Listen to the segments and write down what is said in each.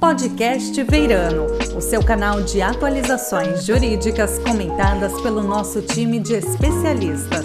Podcast Veirano, o seu canal de atualizações jurídicas comentadas pelo nosso time de especialistas.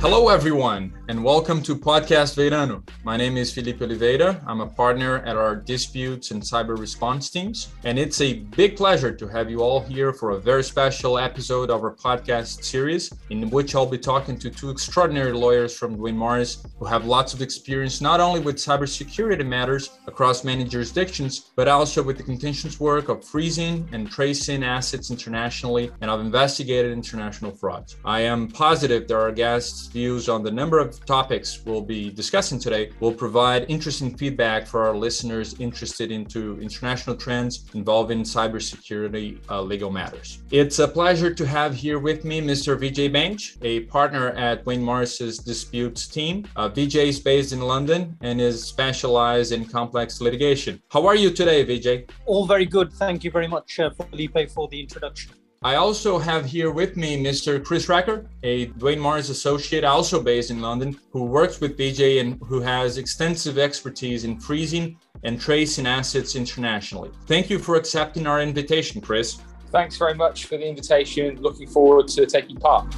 Hello, everyone, and welcome to Podcast Veirano. My name is Felipe Oliveira. I'm a partner at our disputes and cyber response teams, and it's a big pleasure to have you all here for a very special episode of our podcast series, in which I'll be talking to two extraordinary lawyers from Duane Morris who have lots of experience not only with cybersecurity matters across many jurisdictions, but also with the contentious work of freezing and tracing assets internationally and of investigated international frauds. I am positive that our guests views on the number of topics we'll be discussing today will provide interesting feedback for our listeners interested into international trends involving cybersecurity uh, legal matters. It's a pleasure to have here with me Mr. Vijay Bange, a partner at Duane Morris's disputes team. Uh, Vijay is based in London and is specialized in complex litigation. How are you today, Vijay? All very good. Thank you very much, uh, Felipe, for the introduction. I also have here with me Mr. Chris Recker, a Duane Morris associate, also based in London, who works with Vijay and who has extensive expertise in freezing and tracing assets internationally. Thank you for accepting our invitation, Chris. Thanks very much for the invitation. Looking forward to taking part.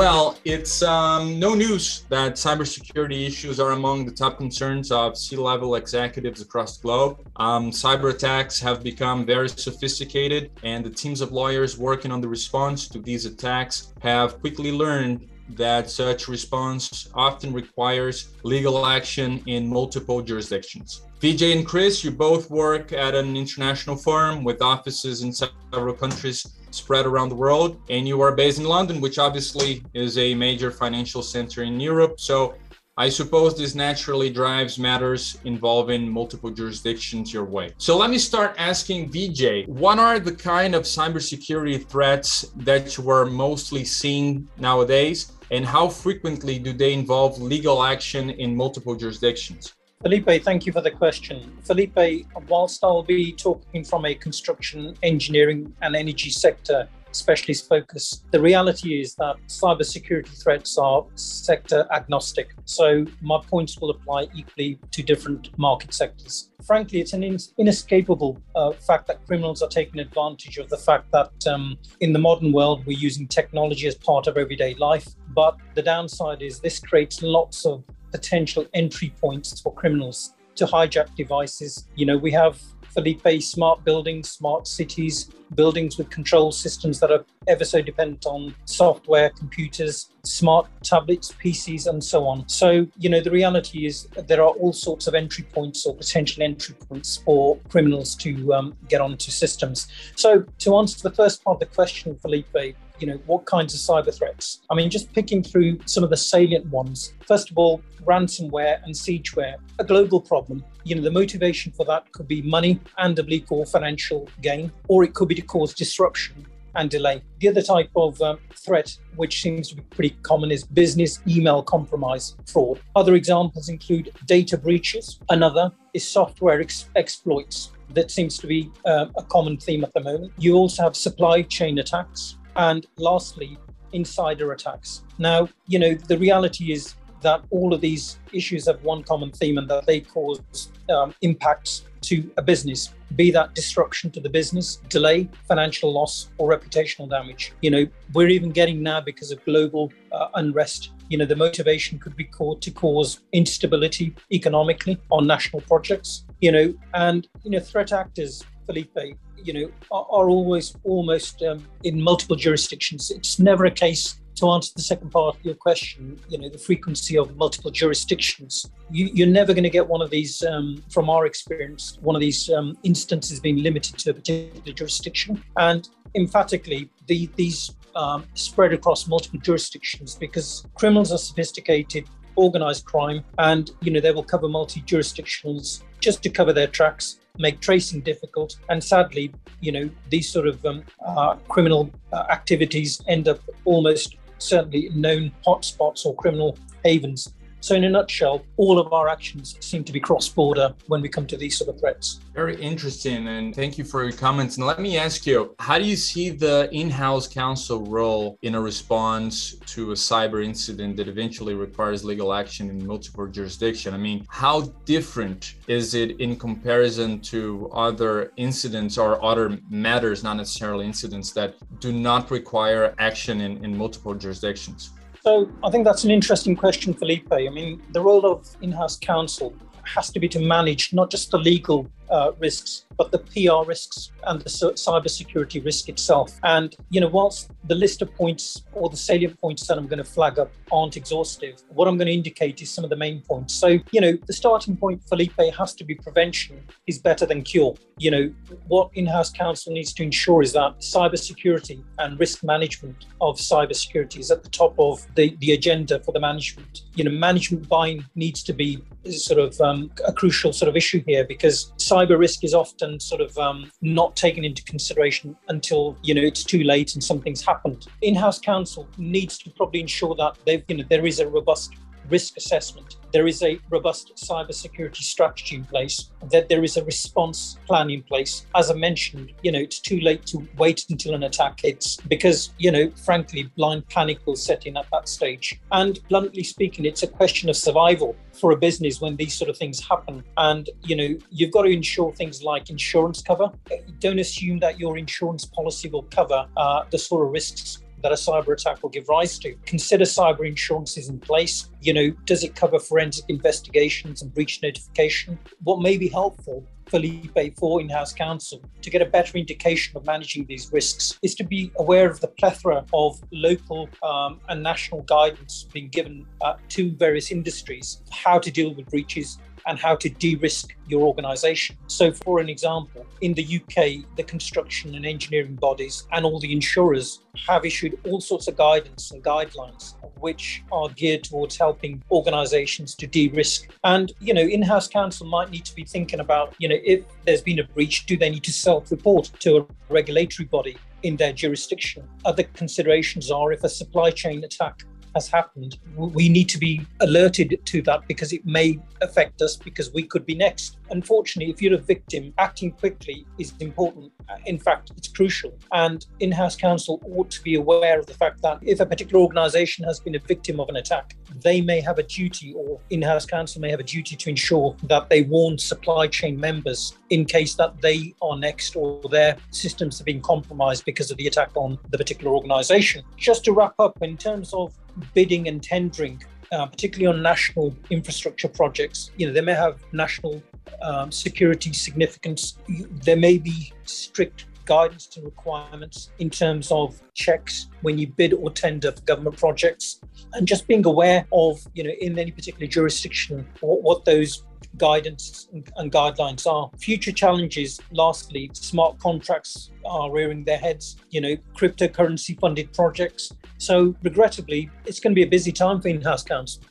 Well, it's um, no news that cybersecurity issues are among the top concerns of C level executives across the globe. Um, cyber attacks have become very sophisticated, and the teams of lawyers working on the response to these attacks have quickly learned that such response often requires legal action in multiple jurisdictions. Vijay and Chris, you both work at an international firm with offices in several countries spread around the world. And you are based in London, which obviously is a major financial center in Europe. So I suppose this naturally drives matters involving multiple jurisdictions your way. So let me start asking Vijay, what are the kind of cybersecurity threats that you are mostly seeing nowadays? And how frequently do they involve legal action in multiple jurisdictions? Felipe, thank you for the question. Felipe, whilst I'll be talking from a construction, engineering, and energy sector specialist focus, the reality is that cybersecurity threats are sector agnostic. So my points will apply equally to different market sectors. Frankly, it's an inescapable uh, fact that criminals are taking advantage of the fact that um, in the modern world, we're using technology as part of everyday life. But the downside is this creates lots of potential entry points for criminals to hijack devices. You know, we have Felipe smart buildings, smart cities, buildings with control systems that are ever so dependent on software, computers, smart tablets, PCs, and so on. So, you know, the reality is there are all sorts of entry points or potential entry points for criminals to um, get onto systems. So, to answer the first part of the question, Felipe, you know, what kinds of cyber threats? I mean, just picking through some of the salient ones. First of all, ransomware and siegeware, a global problem. You know, the motivation for that could be money and oblique or financial gain, or it could be to cause disruption and delay. The other type of um, threat, which seems to be pretty common, is business email compromise fraud. Other examples include data breaches. Another is software ex- exploits. That seems to be uh, a common theme at the moment. You also have supply chain attacks, and lastly, insider attacks. Now, you know, the reality is that all of these issues have one common theme and that they cause um, impacts to a business, be that disruption to the business, delay, financial loss, or reputational damage. You know, we're even getting now because of global uh, unrest. You know, the motivation could be called to cause instability economically on national projects. You know, and you know, threat actors, Felipe, you know, are, are always almost um, in multiple jurisdictions. It's never a case to answer the second part of your question, you know, the frequency of multiple jurisdictions, you, are never going to get one of these, um, from our experience, one of these um, instances being limited to a particular jurisdiction. And emphatically, the, these um, spread across multiple jurisdictions because criminals are sophisticated, organized crime, and you know they will cover multi jurisdictions just to cover their tracks make tracing difficult. And sadly, you know, these sort of um, uh, criminal uh, activities end up almost certainly known hotspots or criminal havens So, in a nutshell, all of our actions seem to be cross border when we come to these sort of threats. Very interesting. And thank you for your comments. And let me ask you how do you see the in house counsel role in a response to a cyber incident that eventually requires legal action in multiple jurisdictions? I mean, how different is it in comparison to other incidents or other matters, not necessarily incidents, that do not require action in, in multiple jurisdictions? So I think that's an interesting question, Felipe. I mean, the role of in house counsel has to be to manage not just the legal uh, risks, but the PR risks and the cybersecurity risk itself. And, you know, whilst the list of points or the salient points that I'm going to flag up aren't exhaustive, what I'm going to indicate is some of the main points. So, you know, the starting point, Felipe, has to be prevention is better than cure. You know, what in house counsel needs to ensure is that cybersecurity and risk management of cybersecurity is at the top of the, the agenda for the management. You know, management buying needs to be sort of um, a crucial sort of issue here because cyber cyber risk is often sort of um, not taken into consideration until you know it's too late and something's happened. In-house counsel needs to probably ensure that they've you know there is a robust risk assessment, there is a robust cybersecurity strategy in place, that there is a response plan in place. As I mentioned, you know, it's too late to wait until an attack hits because, you know, frankly, blind panic will set in at that stage. And bluntly speaking, it's a question of survival for a business when these sort of things happen. And, you know, you've got to ensure things like insurance cover. Don't assume that your insurance policy will cover uh, the sort of risks that a cyber attack will give rise to. Consider cyber insurances in place. You know, does it cover forensic investigations and breach notification? What may be helpful for Felipe for in-house counsel to get a better indication of managing these risks is to be aware of the plethora of local um, and national guidance being given uh, to various industries how to deal with breaches and how to de risk your organization. So, for an example, in the UK, the construction and engineering bodies and all the insurers have issued all sorts of guidance and guidelines which are geared towards helping organizations to de-risk and you know in-house counsel might need to be thinking about you know if there's been a breach do they need to self-report to a regulatory body in their jurisdiction other considerations are if a supply chain attack has happened, we need to be alerted to that because it may affect us because we could be next. Unfortunately, if you're a victim, acting quickly is important. In fact, it's crucial. And in house counsel ought to be aware of the fact that if a particular organization has been a victim of an attack, they may have a duty, or in house counsel may have a duty to ensure that they warn supply chain members in case that they are next or their systems have been compromised because of the attack on the particular organization. Just to wrap up, in terms of bidding and tendering, uh, particularly on national infrastructure projects. You know, they may have national um, security significance. There may be strict guidance and requirements in terms of checks when you bid or tender for government projects, and just being aware of, you know, in any particular jurisdiction, what, what those guidance and, guidelines are. Future challenges, lastly, smart contracts are rearing their heads, you know, cryptocurrency funded projects. So, regrettably, it's going to be a busy time for in house counsel.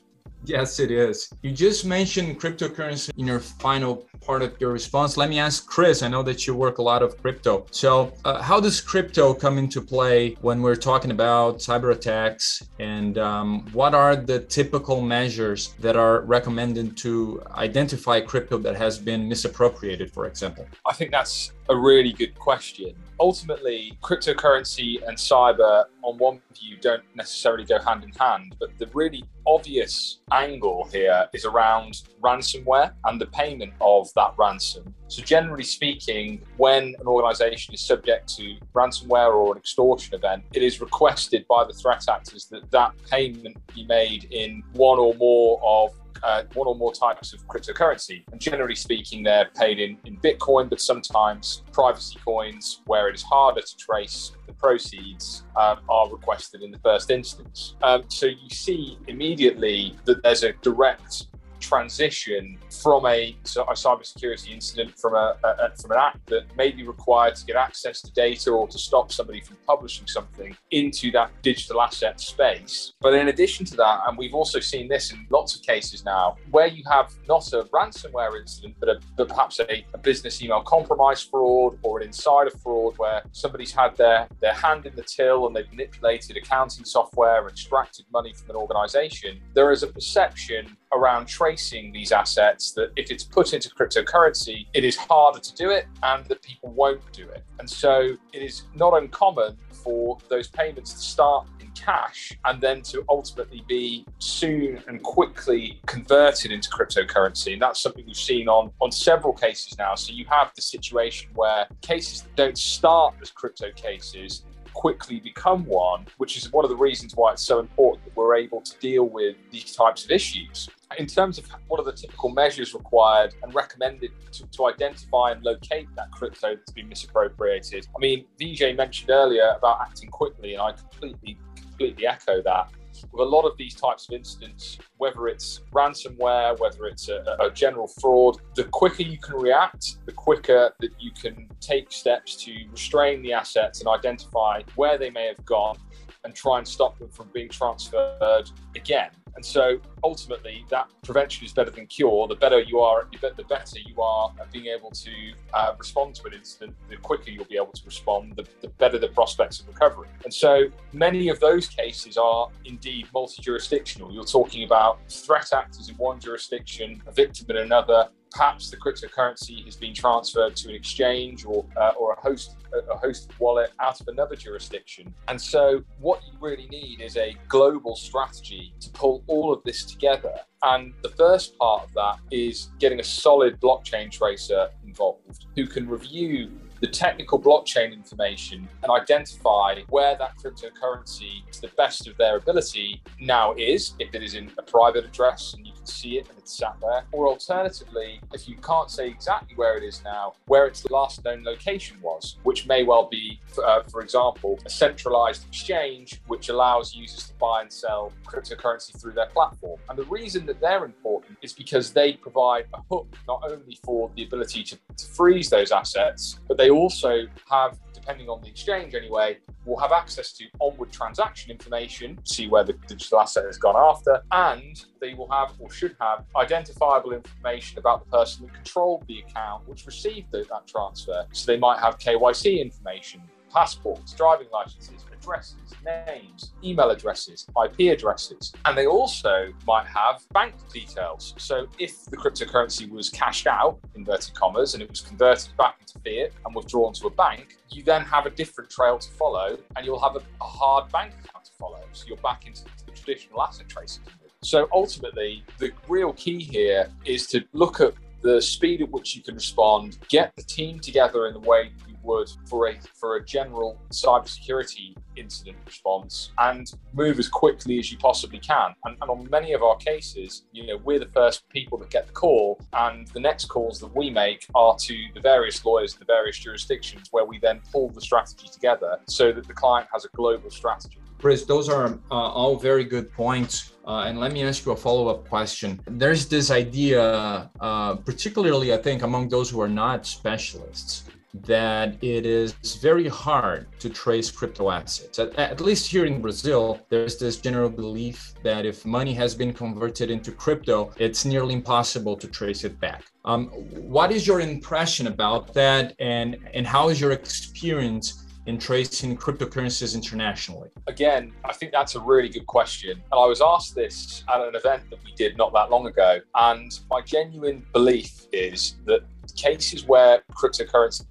Yes, it is. You just mentioned cryptocurrency in your final part of your response. Let me ask Chris. I know that you work a lot of crypto. So, uh, how does crypto come into play when we're talking about cyber attacks? And um, what are the typical measures that are recommended to identify crypto that has been misappropriated, for example? I think that's a really good question. Ultimately, cryptocurrency and cyber, on one view, don't necessarily go hand in hand, but the really obvious angle here is around ransomware and the payment of that ransom. So, generally speaking, when an organization is subject to ransomware or an extortion event, it is requested by the threat actors that that payment be made in one or more of uh, one or more types of cryptocurrency. And generally speaking, they're paid in, in Bitcoin, but sometimes privacy coins, where it is harder to trace the proceeds, um, are requested in the first instance. Um, so you see immediately that there's a direct transition from a, a cybersecurity incident from a, a, from an act that may be required to get access to data or to stop somebody from publishing something into that digital asset space. But in addition to that, and we've also seen this in lots of cases now, where you have not a ransomware incident, but, a, but perhaps a, a business email compromise fraud or an insider fraud where somebody's had their, their hand in the till and they've manipulated accounting software, extracted money from an organization, there is a perception around tracing these assets that if it's put into cryptocurrency, it is harder to do it and that people won't do it. And so it is not uncommon for those payments to start in cash and then to ultimately be soon and quickly converted into cryptocurrency. And that's something we've seen on, on several cases now. So you have the situation where cases that don't start as crypto cases quickly become one, which is one of the reasons why it's so important that we're able to deal with these types of issues. In terms of what are the typical measures required and recommended to, to identify and locate that crypto that's been misappropriated, I mean, Vijay mentioned earlier about acting quickly, and I completely, completely echo that. With a lot of these types of incidents, whether it's ransomware, whether it's a, a, general fraud, the quicker you can react, the quicker that you can take steps to restrain the assets and identify where they may have gone and try and stop them from being transferred again. And so ultimately, that prevention is better than cure. The better you are, the better you are at being able to uh, respond to an incident, the quicker you'll be able to respond, the, the better the prospects of recovery. And so many of those cases are indeed multi jurisdictional. You're talking about threat actors in one jurisdiction, a victim in another, perhaps the cryptocurrency has been transferred to an exchange or uh, or a host a hosted wallet out of another jurisdiction. And so what you really need is a global strategy to pull all of this together. And the first part of that is getting a solid blockchain tracer involved who can review the technical blockchain information and identify where that cryptocurrency to the best of their ability now is, if it is in a private address and see it and it's sat there, or alternatively, if you can't say exactly where it is now, where its last known location was, which may well be, uh, for example, a centralized exchange which allows users to buy and sell cryptocurrency through their platform. And the reason that they're important is because they provide a hook not only for the ability to, to freeze those assets, but they they also have, depending on the exchange anyway, will have access to onward transaction information, see where the digital asset has gone after, and they will have or should have identifiable information about the person that controlled the account which received the, that transfer. So they might have KYC information, passports, driving licenses, addresses, names, email addresses, IP addresses, and they also might have bank details. So if the cryptocurrency was cashed out, inverted commas, and it was converted back into fiat and withdrawn to a bank, you then have a different trail to follow and you'll have a, a hard bank account to follow. So you're back into the traditional asset tracing. So ultimately, the real key here is to look at the speed at which you can respond, get the team together in the way would for a for a general cybersecurity incident response and move as quickly as you possibly can. And, and, on many of our cases, you know, we're the first people that get the call, and the next calls that we make are to the various lawyers in the various jurisdictions, where we then pull the strategy together so that the client has a global strategy. Chris, those are uh, all very good points. Uh, and let me ask you a follow up question. There's this idea, uh, particularly, I think, among those who are not specialists, that it is very hard to trace crypto assets. At, at, least here in Brazil, there's this general belief that if money has been converted into crypto, it's nearly impossible to trace it back. Um, what is your impression about that, and and how is your experience? in tracing cryptocurrencies internationally? Again, I think that's a really good question. And I was asked this at an event that we did not that long ago. And my genuine belief is that cases where cryptocurrency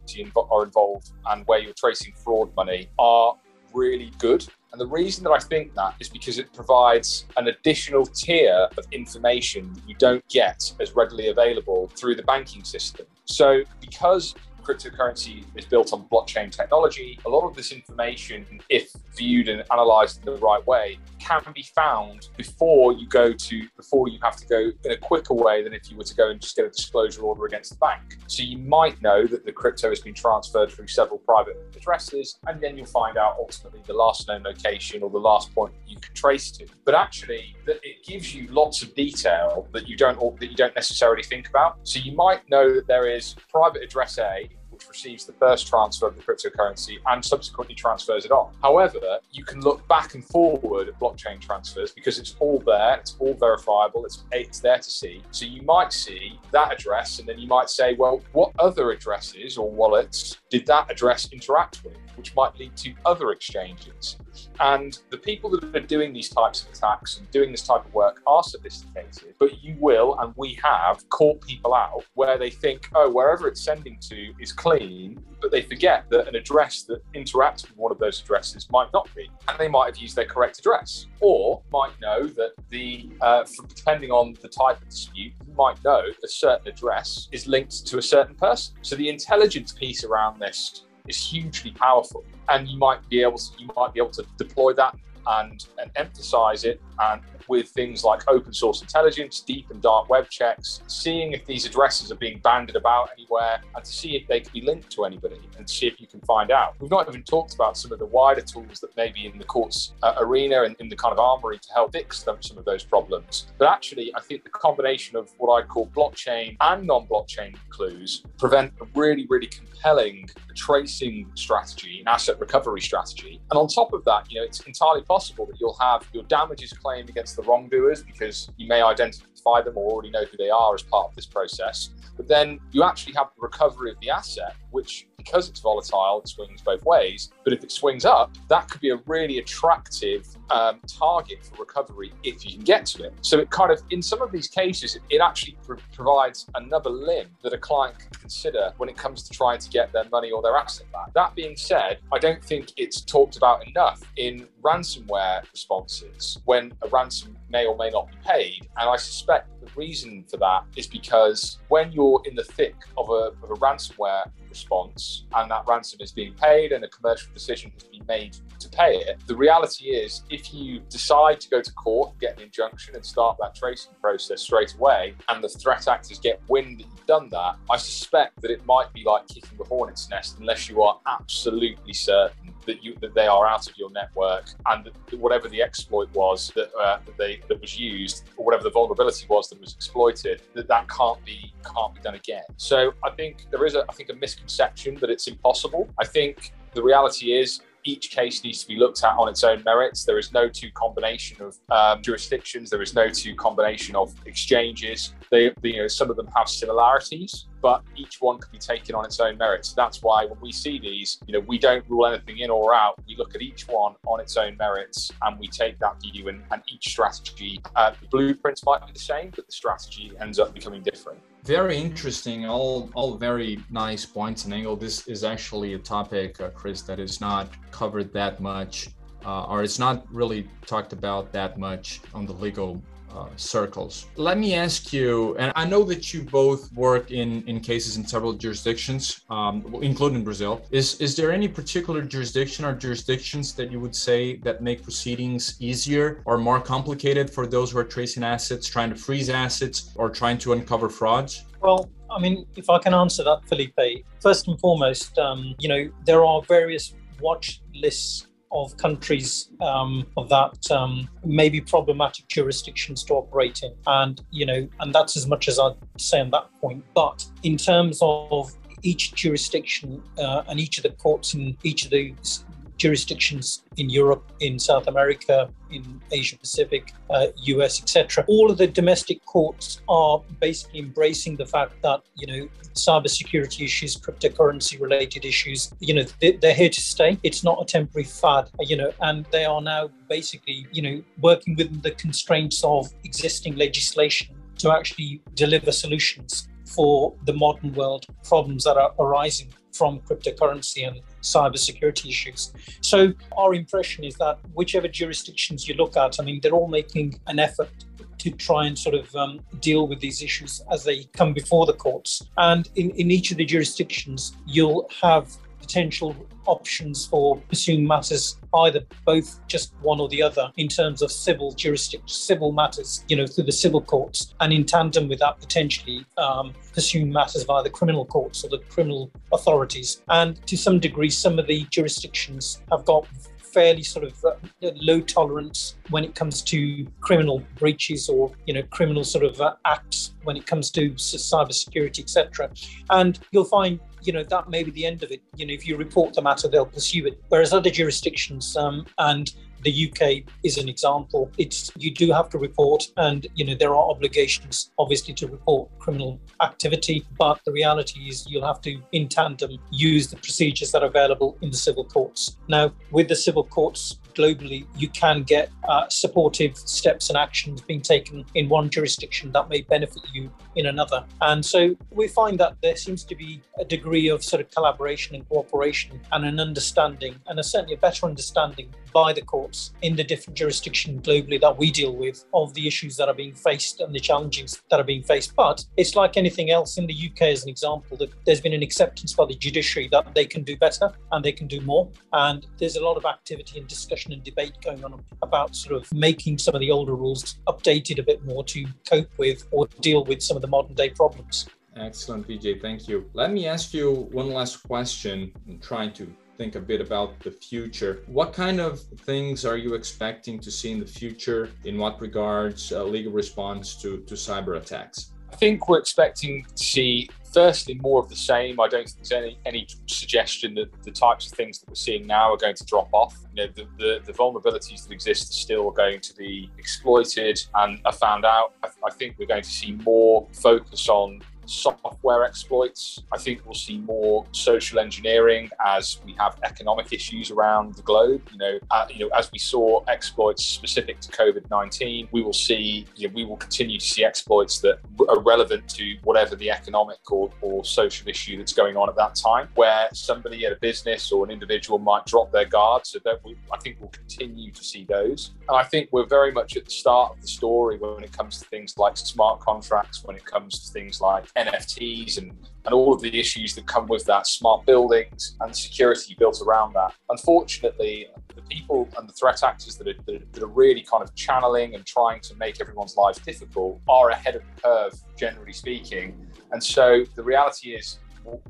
are involved and where you're tracing fraud money are really good. And the reason that I think that is because it provides an additional tier of information that you don't get as readily available through the banking system. So, because cryptocurrency is built on blockchain technology, a lot of this information, if viewed and analyzed in the right way, can be found before you go to before you have to go in a quicker way than if you were to go and just get a disclosure order against the bank. So you might know that the crypto has been transferred through several private addresses, and then you'll find out ultimately the last known location or the last point you can trace to. But actually, it gives you lots of detail that you don't that you don't necessarily think about. So you might know that there is private address A which receives the first transfer of the cryptocurrency and subsequently transfers it on. However, you can look back and forward at blockchain transfers because it's all there, it's all verifiable, it's, it's there to see. So you might see that address and then you might say, well, what other addresses or wallets did that address interact with, which might lead to other exchanges. And the people that are doing these types of attacks and doing this type of work are sophisticated, but you will, and we have, caught people out where they think, oh, wherever it's sending to is clean, but they forget that an address that interacts with one of those addresses might not be. And they might have used their correct address, or might know that the, uh, depending on the type of dispute, you might know a certain address is linked to a certain person. So the intelligence piece around this is hugely powerful. And you might be able to you might be able to deploy that and, and emphasize it and with things like open source intelligence, deep and dark web checks, seeing if these addresses are being banded about anywhere, and to see if they can be linked to anybody and see if you can find out. We've not even talked about some of the wider tools that may be in the courts uh, arena and in the kind of armory to help fix them, some of those problems. But actually, I think the combination of what I'd call blockchain and non blockchain clues prevent a really, really compelling tracing strategy and asset recovery strategy. And on top of that, you know, it's entirely possible that you'll have your damages claimed against the wrongdoers because you may identify them or already know who they are as part of this process. But then you actually have the recovery of the asset, which because it's volatile, it swings both ways. But if it swings up, that could be a really attractive um, target for recovery if you can get to it. So it kind of, in some of these cases, it, it actually pr- provides another limb that a client can consider when it comes to trying to get their money or their asset back. That being said, I don't think it's talked about enough in ransomware responses when a ransom may or may not be paid. And I suspect the reason for that is because when you're in the thick of a, of a ransomware response and that ransom is being paid and a commercial decision has been made to pay it, the reality is if you decide to go to court, get an injunction and start that tracing process straight away, and the threat actors get wind that you've done that, I suspect that it might be like kicking the hornet's nest unless you are absolutely certain that you that they are out of your network and whatever the exploit was that, uh, that they that was used or whatever the vulnerability was that was exploited that that can't be can't be done again. So I think there is a I think a misconception that it's impossible. I think the reality is each case needs to be looked at on its own merits. There is no two combination of um, jurisdictions. There is no two combination of exchanges. They, you know, some of them have similarities, but each one can be taken on its own merits. That's why when we see these, you know, we don't rule anything in or out. We look at each one on its own merits, and we take that view. And, and each strategy, uh, the blueprints might be the same, but the strategy ends up becoming different. Very interesting. All all very nice points and angle. This is actually a topic, uh, Chris, that is not covered that much, uh, or it's not really talked about that much on the legal uh, circles. Let me ask you, and I know that you both work in, in cases in several jurisdictions, um, including Brazil. Is is there any particular jurisdiction or jurisdictions that you would say that make proceedings easier or more complicated for those who are tracing assets, trying to freeze assets, or trying to uncover frauds? Well, I mean, if I can answer that, Felipe, first and foremost, um, you know, there are various watch lists of countries um, that um, may be problematic jurisdictions to operate in, and you know, and that's as much as I'd say on that point. But in terms of each jurisdiction uh, and each of the courts in each of those jurisdictions in Europe, in South America, in Asia Pacific, uh, US, etc. All of the domestic courts are basically embracing the fact that you know cybersecurity issues, cryptocurrency related issues, you know they're here to stay. It's not a temporary fad, you know, and they are now basically you know working within the constraints of existing legislation to actually deliver solutions for the modern world problems that are arising from cryptocurrency and cybersecurity issues. So our impression is that whichever jurisdictions you look at, I mean, they're all making an effort to try and sort of um, deal with these issues as they come before the courts. And in, in each of the jurisdictions, you'll have potential options for pursuing matters either both just one or the other in terms of civil jurisdiction civil matters you know through the civil courts and in tandem with that potentially um, pursuing matters via the criminal courts or the criminal authorities. And to some degree some of the jurisdictions have got fairly sort of uh, low tolerance when it comes to criminal breaches or you know criminal sort of uh, acts when it comes to cyber security etc and you'll find you know that may be the end of it you know if you report the matter they'll pursue it whereas other jurisdictions um, and the UK is an example. It's you do have to report, and you know there are obligations, obviously, to report criminal activity. But the reality is, you'll have to, in tandem, use the procedures that are available in the civil courts. Now, with the civil courts, globally, you can get uh, supportive steps and actions being taken in one jurisdiction that may benefit you in another. And so we find that there seems to be a degree of sort of collaboration and cooperation and an understanding, and a, certainly a better understanding by the courts in the different jurisdictions globally that we deal with of the issues that are being faced and the challenges that are being faced. But it's like anything else in the UK, as an example, that there's been an acceptance by the judiciary that they can do better and they can do more. And there's a lot of activity and discussion and debate going on about sort of making some of the older rules updated a bit more to cope with or deal with some of the modern day problems. Excellent, Vijay. Thank you. Let me ask you one last question. I'm trying to think a bit about the future. What kind of things are you expecting to see in the future in what regards uh, legal response to, to cyber attacks? I think we're expecting to see firstly more of the same. I don't think there's any any suggestion that the types of things that we're seeing now are going to drop off. You know, the, the, the vulnerabilities that exist are still going to be exploited and are found out. I, I think we're going to see more focus on software exploits. I think we'll see more social engineering as we have economic issues around the globe. You know, uh, you know, as we saw exploits specific to COVID nineteen, we will see, you know, we will continue to see exploits that are relevant to whatever the economic or, or social issue that's going on at that time. Where somebody at a business or an individual might drop their guard, so that we, I think we'll continue to see those. And I think we're very much at the start of the story when it comes to things like smart contracts, when it comes to things like NFTs and, and all of the issues that come with that, smart buildings and security built around that. Unfortunately, the people and the threat actors that are, that are, really kind of channeling and trying to make everyone's lives difficult are ahead of the curve, generally speaking. And so the reality is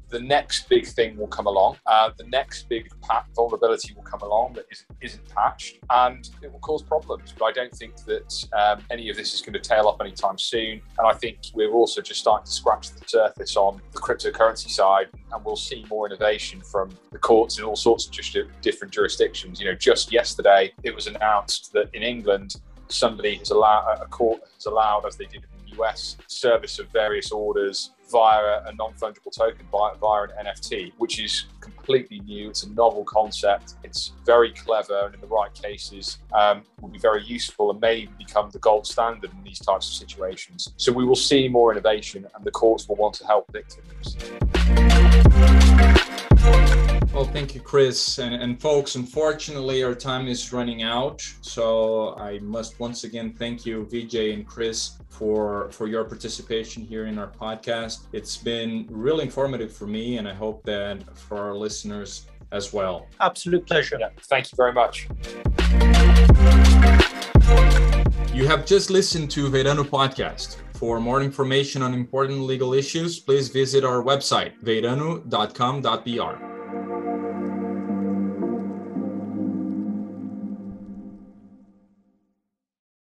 the next big thing will come along. Uh, the next big vulnerability will come along that isn't, isn't, patched, and it will cause problems. But I don't think that um, any of this is going to tail off anytime soon. And I think we're also just starting to scratch the surface on the cryptocurrency side, and we'll see more innovation from the courts in all sorts of just different jurisdictions. You know, just yesterday it was announced that in England somebody has allowed a court has allowed, as they did in the US, service of various orders via a non-fungible token via, via an NFT, which is completely new. It's a novel concept. It's very clever, and in the right cases, um, will be very useful and may become the gold standard in these types of situations. So we will see more innovation, and the courts will want to help victims. Well, thank you, Chris. And, and, folks, unfortunately, our time is running out. So I must once again thank you, Vijay and Chris, for, for your participation here in our podcast. It's been really informative for me, and I hope that for our listeners as well. Absolute pleasure. Yeah, thank you very much. You have just listened to Veirano Podcast. For more information on important legal issues, please visit our website, veirano.com.br.